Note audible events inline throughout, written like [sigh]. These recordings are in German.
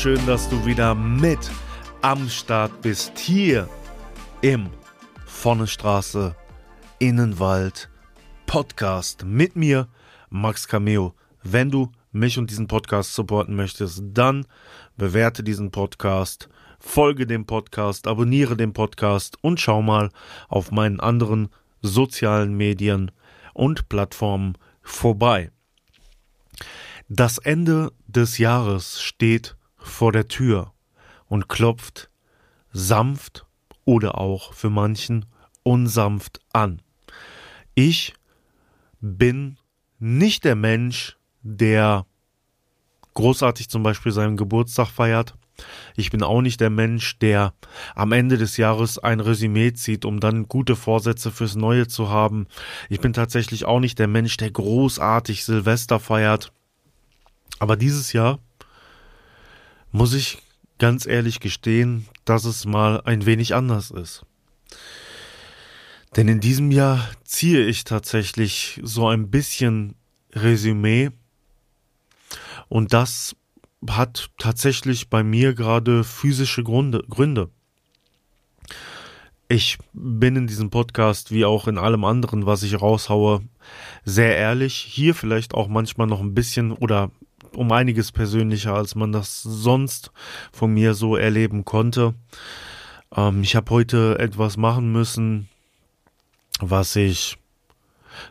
schön, dass du wieder mit am Start bist. Hier im Vonnestraße Innenwald Podcast mit mir, Max Cameo. Wenn du mich und diesen Podcast supporten möchtest, dann bewerte diesen Podcast, folge dem Podcast, abonniere den Podcast und schau mal auf meinen anderen sozialen Medien und Plattformen vorbei. Das Ende des Jahres steht vor der Tür und klopft sanft oder auch für manchen unsanft an. Ich bin nicht der Mensch, der großartig zum Beispiel seinen Geburtstag feiert. Ich bin auch nicht der Mensch, der am Ende des Jahres ein Resümee zieht, um dann gute Vorsätze fürs Neue zu haben. Ich bin tatsächlich auch nicht der Mensch, der großartig Silvester feiert. Aber dieses Jahr muss ich ganz ehrlich gestehen, dass es mal ein wenig anders ist. Denn in diesem Jahr ziehe ich tatsächlich so ein bisschen Resümee und das hat tatsächlich bei mir gerade physische Gründe, Gründe. Ich bin in diesem Podcast wie auch in allem anderen, was ich raushaue, sehr ehrlich. Hier vielleicht auch manchmal noch ein bisschen oder um einiges persönlicher, als man das sonst von mir so erleben konnte. Ähm, ich habe heute etwas machen müssen, was ich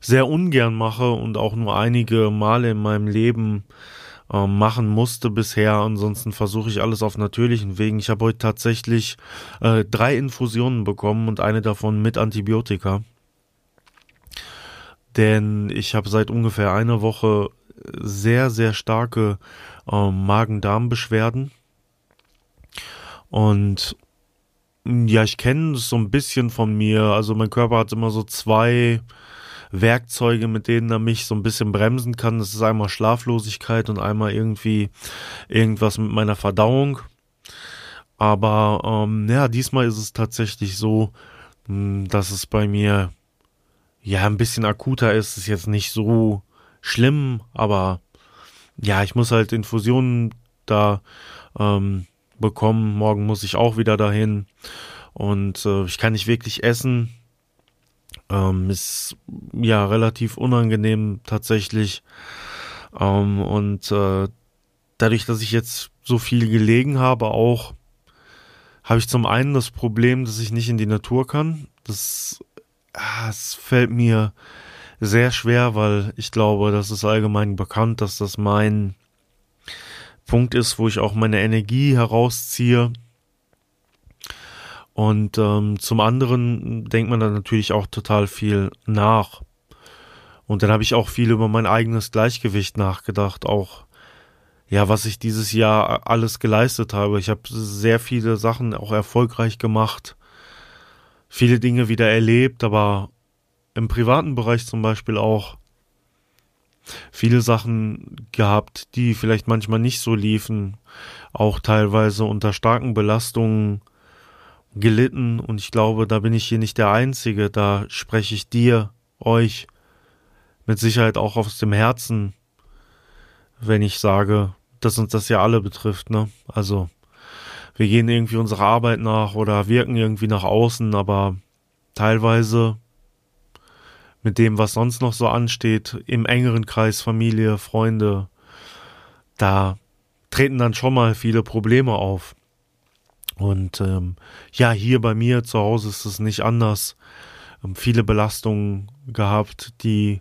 sehr ungern mache und auch nur einige Male in meinem Leben äh, machen musste bisher. Ansonsten versuche ich alles auf natürlichen Wegen. Ich habe heute tatsächlich äh, drei Infusionen bekommen und eine davon mit Antibiotika. Denn ich habe seit ungefähr einer Woche sehr, sehr starke äh, Magen-Darm-Beschwerden. Und ja, ich kenne es so ein bisschen von mir. Also mein Körper hat immer so zwei Werkzeuge, mit denen er mich so ein bisschen bremsen kann. Das ist einmal Schlaflosigkeit und einmal irgendwie irgendwas mit meiner Verdauung. Aber ähm, ja, diesmal ist es tatsächlich so, dass es bei mir ja ein bisschen akuter ist. Es ist jetzt nicht so schlimm, aber ja, ich muss halt Infusionen da ähm, bekommen. Morgen muss ich auch wieder dahin. Und äh, ich kann nicht wirklich essen. Ähm, ist ja relativ unangenehm tatsächlich. Ähm, und äh, dadurch, dass ich jetzt so viel gelegen habe, auch habe ich zum einen das Problem, dass ich nicht in die Natur kann. Das, ah, es fällt mir sehr schwer, weil ich glaube, das ist allgemein bekannt, dass das mein Punkt ist, wo ich auch meine Energie herausziehe. Und ähm, zum anderen denkt man dann natürlich auch total viel nach. Und dann habe ich auch viel über mein eigenes Gleichgewicht nachgedacht, auch ja, was ich dieses Jahr alles geleistet habe. Ich habe sehr viele Sachen auch erfolgreich gemacht, viele Dinge wieder erlebt, aber im privaten Bereich zum Beispiel auch viele Sachen gehabt, die vielleicht manchmal nicht so liefen, auch teilweise unter starken Belastungen gelitten und ich glaube, da bin ich hier nicht der Einzige, da spreche ich dir, euch mit Sicherheit auch aus dem Herzen, wenn ich sage, dass uns das ja alle betrifft, ne? Also, wir gehen irgendwie unserer Arbeit nach oder wirken irgendwie nach außen, aber teilweise mit dem, was sonst noch so ansteht, im engeren Kreis Familie, Freunde, da treten dann schon mal viele Probleme auf. Und ähm, ja, hier bei mir zu Hause ist es nicht anders. Ähm, viele Belastungen gehabt, die,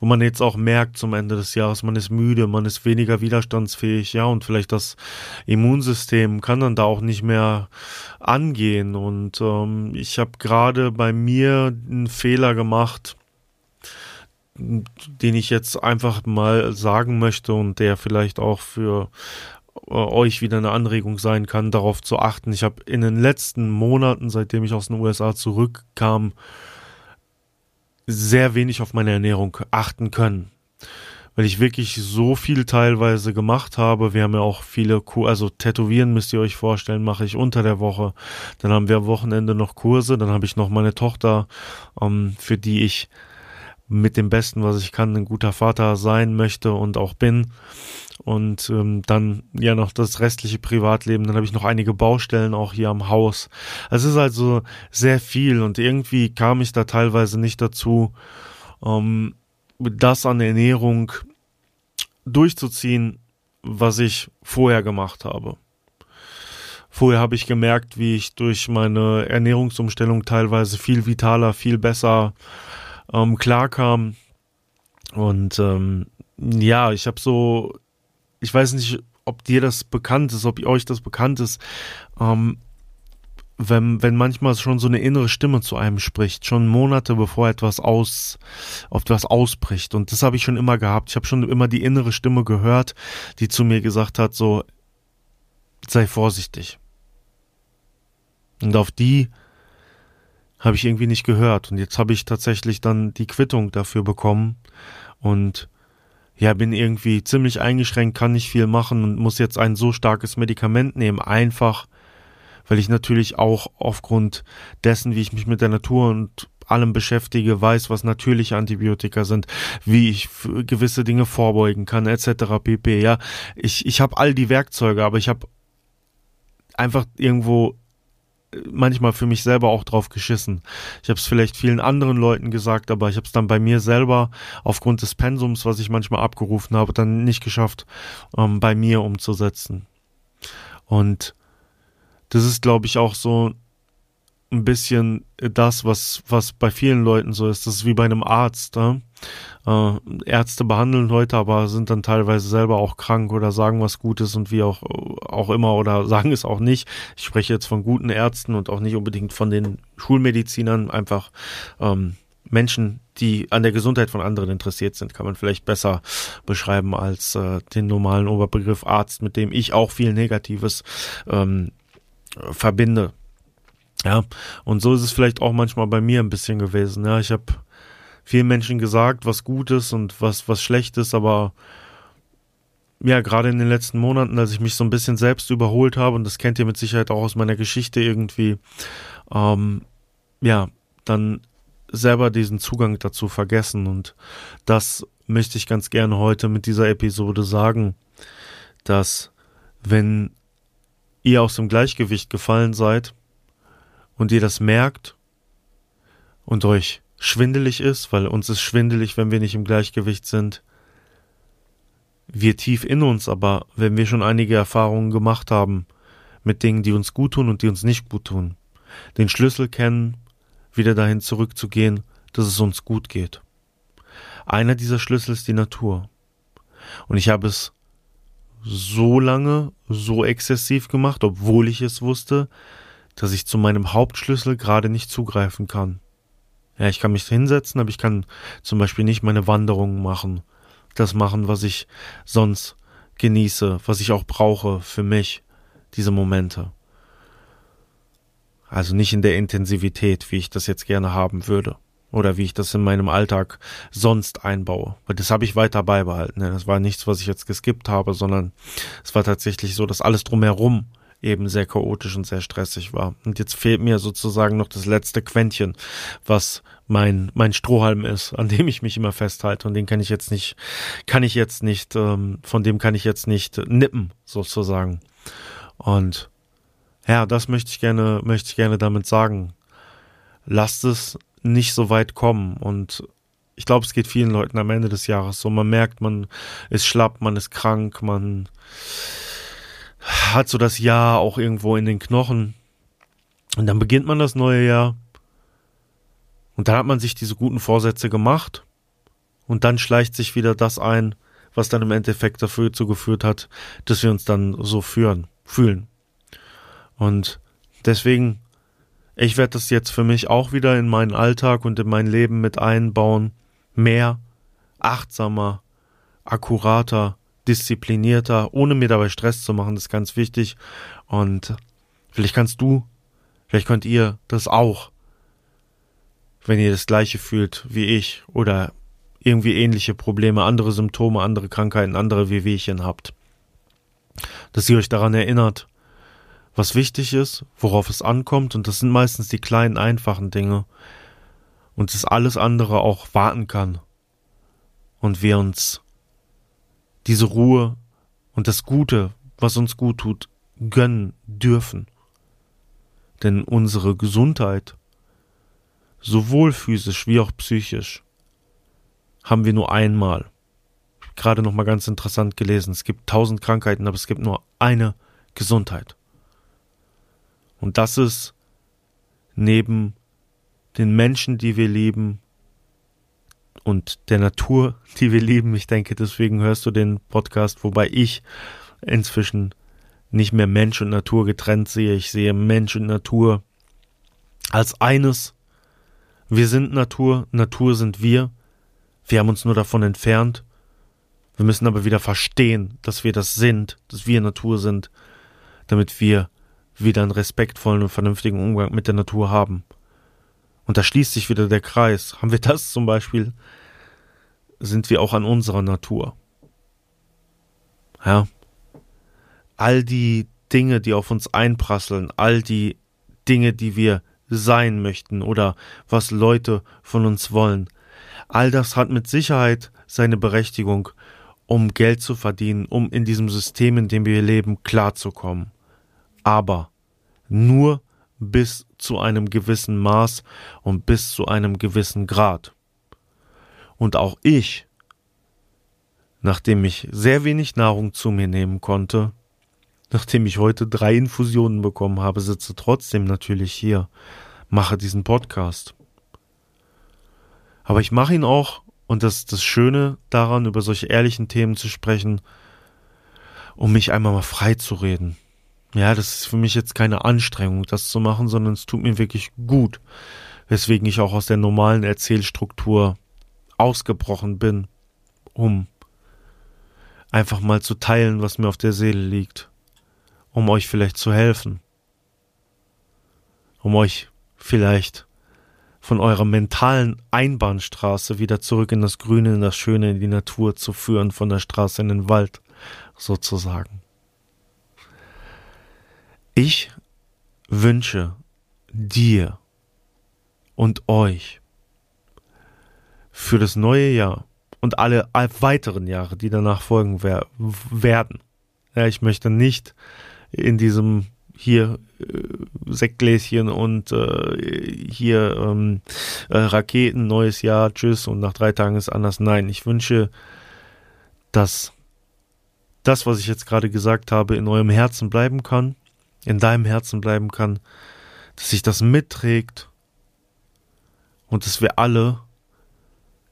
wo man jetzt auch merkt zum Ende des Jahres, man ist müde, man ist weniger widerstandsfähig, ja, und vielleicht das Immunsystem kann dann da auch nicht mehr angehen. Und ähm, ich habe gerade bei mir einen Fehler gemacht, den ich jetzt einfach mal sagen möchte und der vielleicht auch für äh, euch wieder eine Anregung sein kann, darauf zu achten. Ich habe in den letzten Monaten, seitdem ich aus den USA zurückkam, sehr wenig auf meine Ernährung achten können. Weil ich wirklich so viel teilweise gemacht habe. Wir haben ja auch viele, Kur also Tätowieren müsst ihr euch vorstellen, mache ich unter der Woche. Dann haben wir am Wochenende noch Kurse. Dann habe ich noch meine Tochter, ähm, für die ich mit dem Besten, was ich kann, ein guter Vater sein möchte und auch bin und ähm, dann ja noch das restliche Privatleben. Dann habe ich noch einige Baustellen auch hier am Haus. Es ist also sehr viel und irgendwie kam ich da teilweise nicht dazu, ähm, das an Ernährung durchzuziehen, was ich vorher gemacht habe. Vorher habe ich gemerkt, wie ich durch meine Ernährungsumstellung teilweise viel vitaler, viel besser ähm, klarkam. Und ähm, ja, ich habe so ich weiß nicht, ob dir das bekannt ist, ob euch das bekannt ist, ähm, wenn, wenn manchmal schon so eine innere Stimme zu einem spricht, schon Monate bevor etwas aus, auf etwas ausbricht. Und das habe ich schon immer gehabt. Ich habe schon immer die innere Stimme gehört, die zu mir gesagt hat, so, sei vorsichtig. Und auf die habe ich irgendwie nicht gehört. Und jetzt habe ich tatsächlich dann die Quittung dafür bekommen. Und ja, bin irgendwie ziemlich eingeschränkt, kann nicht viel machen und muss jetzt ein so starkes Medikament nehmen, einfach, weil ich natürlich auch aufgrund dessen, wie ich mich mit der Natur und allem beschäftige, weiß, was natürliche Antibiotika sind, wie ich gewisse Dinge vorbeugen kann, etc. pp. Ja, ich ich habe all die Werkzeuge, aber ich habe einfach irgendwo manchmal für mich selber auch drauf geschissen. Ich habe es vielleicht vielen anderen Leuten gesagt, aber ich habe es dann bei mir selber aufgrund des Pensums, was ich manchmal abgerufen habe, dann nicht geschafft, ähm, bei mir umzusetzen. Und das ist, glaube ich, auch so ein bisschen das, was, was bei vielen Leuten so ist. Das ist wie bei einem Arzt. Ne? Äh, Ärzte behandeln Leute, aber sind dann teilweise selber auch krank oder sagen was Gutes und wie auch, auch immer oder [laughs] sagen es auch nicht. Ich spreche jetzt von guten Ärzten und auch nicht unbedingt von den Schulmedizinern, einfach ähm, Menschen, die an der Gesundheit von anderen interessiert sind, kann man vielleicht besser beschreiben als äh, den normalen Oberbegriff Arzt, mit dem ich auch viel Negatives ähm, verbinde. Ja, und so ist es vielleicht auch manchmal bei mir ein bisschen gewesen. Ja, ich habe vielen Menschen gesagt, was gut ist und was, was schlecht ist, aber ja, gerade in den letzten Monaten, als ich mich so ein bisschen selbst überholt habe, und das kennt ihr mit Sicherheit auch aus meiner Geschichte irgendwie, ähm, ja, dann selber diesen Zugang dazu vergessen. Und das möchte ich ganz gerne heute mit dieser Episode sagen, dass wenn ihr aus dem Gleichgewicht gefallen seid, und ihr das merkt und euch schwindelig ist, weil uns ist schwindelig, wenn wir nicht im Gleichgewicht sind, wir tief in uns, aber wenn wir schon einige Erfahrungen gemacht haben mit Dingen, die uns gut tun und die uns nicht gut tun, den Schlüssel kennen, wieder dahin zurückzugehen, dass es uns gut geht. Einer dieser Schlüssel ist die Natur. Und ich habe es so lange, so exzessiv gemacht, obwohl ich es wusste, dass ich zu meinem Hauptschlüssel gerade nicht zugreifen kann. Ja, ich kann mich hinsetzen, aber ich kann zum Beispiel nicht meine Wanderungen machen. Das machen, was ich sonst genieße, was ich auch brauche für mich, diese Momente. Also nicht in der Intensivität, wie ich das jetzt gerne haben würde. Oder wie ich das in meinem Alltag sonst einbaue. Weil das habe ich weiter beibehalten. Das war nichts, was ich jetzt geskippt habe, sondern es war tatsächlich so, dass alles drumherum eben sehr chaotisch und sehr stressig war. Und jetzt fehlt mir sozusagen noch das letzte Quäntchen, was mein mein Strohhalm ist, an dem ich mich immer festhalte und den kann ich jetzt nicht kann ich jetzt nicht ähm, von dem kann ich jetzt nicht nippen sozusagen. Und ja, das möchte ich gerne möchte ich gerne damit sagen. Lasst es nicht so weit kommen und ich glaube, es geht vielen Leuten am Ende des Jahres so. Man merkt, man ist schlapp, man ist krank, man hat so das Jahr auch irgendwo in den Knochen. Und dann beginnt man das neue Jahr. Und dann hat man sich diese guten Vorsätze gemacht. Und dann schleicht sich wieder das ein, was dann im Endeffekt dafür zugeführt hat, dass wir uns dann so führen, fühlen. Und deswegen, ich werde das jetzt für mich auch wieder in meinen Alltag und in mein Leben mit einbauen. Mehr, achtsamer, akkurater, disziplinierter, ohne mir dabei Stress zu machen, das ist ganz wichtig. Und vielleicht kannst du, vielleicht könnt ihr das auch, wenn ihr das gleiche fühlt wie ich oder irgendwie ähnliche Probleme, andere Symptome, andere Krankheiten, andere Wehwehchen habt. Dass ihr euch daran erinnert, was wichtig ist, worauf es ankommt, und das sind meistens die kleinen, einfachen Dinge. Und dass alles andere auch warten kann. Und wir uns diese Ruhe und das Gute, was uns gut tut, gönnen dürfen. Denn unsere Gesundheit, sowohl physisch wie auch psychisch, haben wir nur einmal. Gerade noch mal ganz interessant gelesen. Es gibt tausend Krankheiten, aber es gibt nur eine Gesundheit. Und das ist neben den Menschen, die wir lieben, und der Natur, die wir lieben. Ich denke, deswegen hörst du den Podcast, wobei ich inzwischen nicht mehr Mensch und Natur getrennt sehe. Ich sehe Mensch und Natur als eines. Wir sind Natur, Natur sind wir. Wir haben uns nur davon entfernt. Wir müssen aber wieder verstehen, dass wir das sind, dass wir Natur sind, damit wir wieder einen respektvollen und vernünftigen Umgang mit der Natur haben. Und da schließt sich wieder der Kreis. Haben wir das zum Beispiel, sind wir auch an unserer Natur. Ja. All die Dinge, die auf uns einprasseln, all die Dinge, die wir sein möchten oder was Leute von uns wollen, all das hat mit Sicherheit seine Berechtigung, um Geld zu verdienen, um in diesem System, in dem wir leben, klarzukommen. Aber nur bis zu einem gewissen Maß und bis zu einem gewissen Grad. Und auch ich, nachdem ich sehr wenig Nahrung zu mir nehmen konnte, nachdem ich heute drei Infusionen bekommen habe, sitze trotzdem natürlich hier, mache diesen Podcast. Aber ich mache ihn auch, und das ist das Schöne daran, über solche ehrlichen Themen zu sprechen, um mich einmal mal frei zu reden. Ja, das ist für mich jetzt keine Anstrengung, das zu machen, sondern es tut mir wirklich gut, weswegen ich auch aus der normalen Erzählstruktur ausgebrochen bin, um einfach mal zu teilen, was mir auf der Seele liegt, um euch vielleicht zu helfen, um euch vielleicht von eurer mentalen Einbahnstraße wieder zurück in das Grüne, in das Schöne, in die Natur zu führen, von der Straße in den Wald, sozusagen. Ich wünsche dir und euch für das neue Jahr und alle weiteren Jahre, die danach folgen wer werden. Ja, ich möchte nicht in diesem hier äh, Sektgläschen und äh, hier ähm, äh, Raketen, neues Jahr, tschüss und nach drei Tagen ist anders. Nein, ich wünsche, dass das, was ich jetzt gerade gesagt habe, in eurem Herzen bleiben kann in deinem Herzen bleiben kann, dass sich das mitträgt und dass wir alle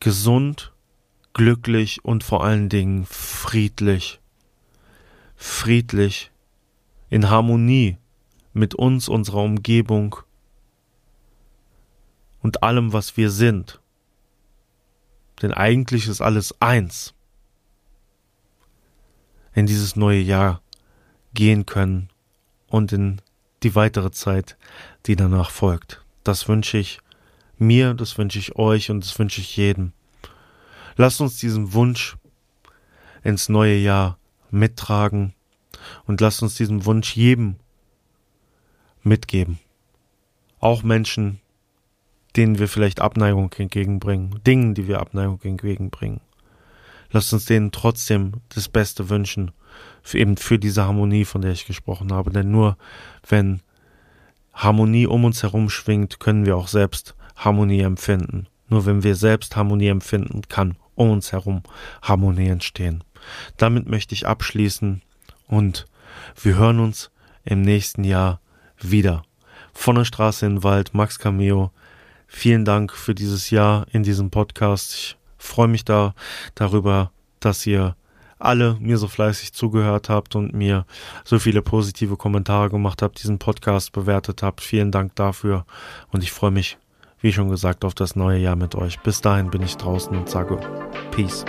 gesund, glücklich und vor allen Dingen friedlich, friedlich, in Harmonie mit uns, unserer Umgebung und allem, was wir sind. Denn eigentlich ist alles eins. In dieses neue Jahr gehen können und in die weitere Zeit, die danach folgt. Das wünsche ich mir, das wünsche ich euch und das wünsche ich jedem. Lasst uns diesen Wunsch ins neue Jahr mittragen und lasst uns diesen Wunsch jedem mitgeben. Auch Menschen, denen wir vielleicht Abneigung entgegenbringen, Dingen, die wir Abneigung entgegenbringen. Lasst uns denen trotzdem das Beste wünschen eben für diese Harmonie, von der ich gesprochen habe. Denn nur wenn Harmonie um uns herum schwingt, können wir auch selbst Harmonie empfinden. Nur wenn wir selbst Harmonie empfinden, kann um uns herum Harmonie entstehen. Damit möchte ich abschließen und wir hören uns im nächsten Jahr wieder. Von der Straße in den Wald, Max Cameo. Vielen Dank für dieses Jahr in diesem Podcast. Ich freue mich da darüber, dass ihr alle mir so fleißig zugehört habt und mir so viele positive Kommentare gemacht habt, diesen Podcast bewertet habt. Vielen Dank dafür und ich freue mich, wie schon gesagt, auf das neue Jahr mit euch. Bis dahin bin ich draußen und sage Peace.